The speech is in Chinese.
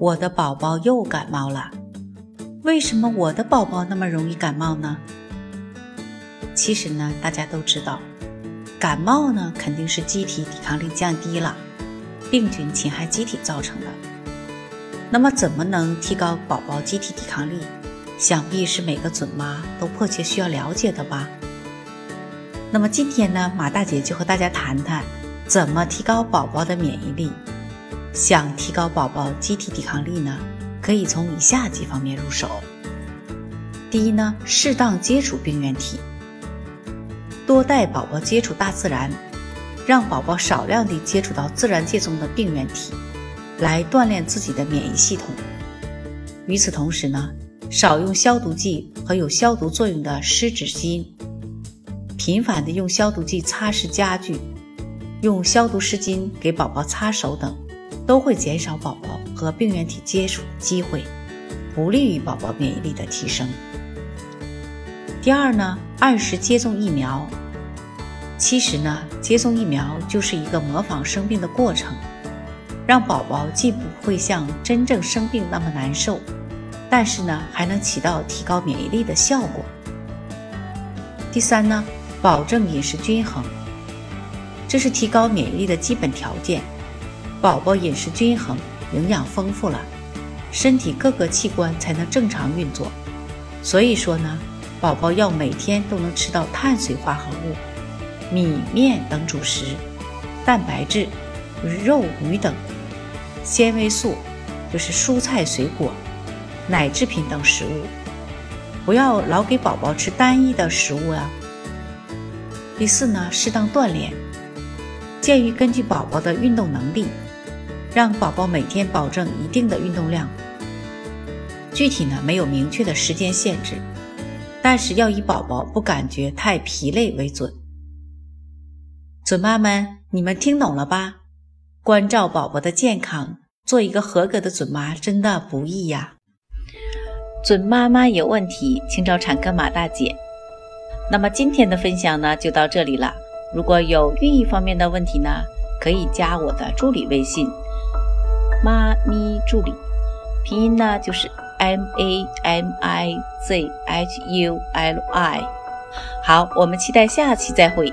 我的宝宝又感冒了，为什么我的宝宝那么容易感冒呢？其实呢，大家都知道，感冒呢肯定是机体抵抗力降低了，病菌侵害机体造成的。那么，怎么能提高宝宝机体抵抗力？想必是每个准妈都迫切需要了解的吧。那么今天呢，马大姐就和大家谈谈怎么提高宝宝的免疫力。想提高宝宝机体抵抗力呢，可以从以下几方面入手。第一呢，适当接触病原体，多带宝宝接触大自然，让宝宝少量地接触到自然界中的病原体，来锻炼自己的免疫系统。与此同时呢，少用消毒剂和有消毒作用的湿纸巾，频繁地用消毒剂擦拭家具，用消毒湿巾给宝宝擦手等。都会减少宝宝和病原体接触的机会，不利于宝宝免疫力的提升。第二呢，按时接种疫苗。其实呢，接种疫苗就是一个模仿生病的过程，让宝宝既不会像真正生病那么难受，但是呢，还能起到提高免疫力的效果。第三呢，保证饮食均衡，这是提高免疫力的基本条件。宝宝饮食均衡，营养丰富了，身体各个器官才能正常运作。所以说呢，宝宝要每天都能吃到碳水化合物、米面等主食，蛋白质肉鱼等，纤维素就是蔬菜水果、奶制品等食物，不要老给宝宝吃单一的食物啊。第四呢，适当锻炼，建议根据宝宝的运动能力。让宝宝每天保证一定的运动量，具体呢没有明确的时间限制，但是要以宝宝不感觉太疲累为准。准妈们，你们听懂了吧？关照宝宝的健康，做一个合格的准妈真的不易呀。准妈妈有问题，请找产科马大姐。那么今天的分享呢就到这里了。如果有孕育方面的问题呢，可以加我的助理微信。妈咪助理，拼音呢就是 M A M I Z H U L I。好，我们期待下期再会。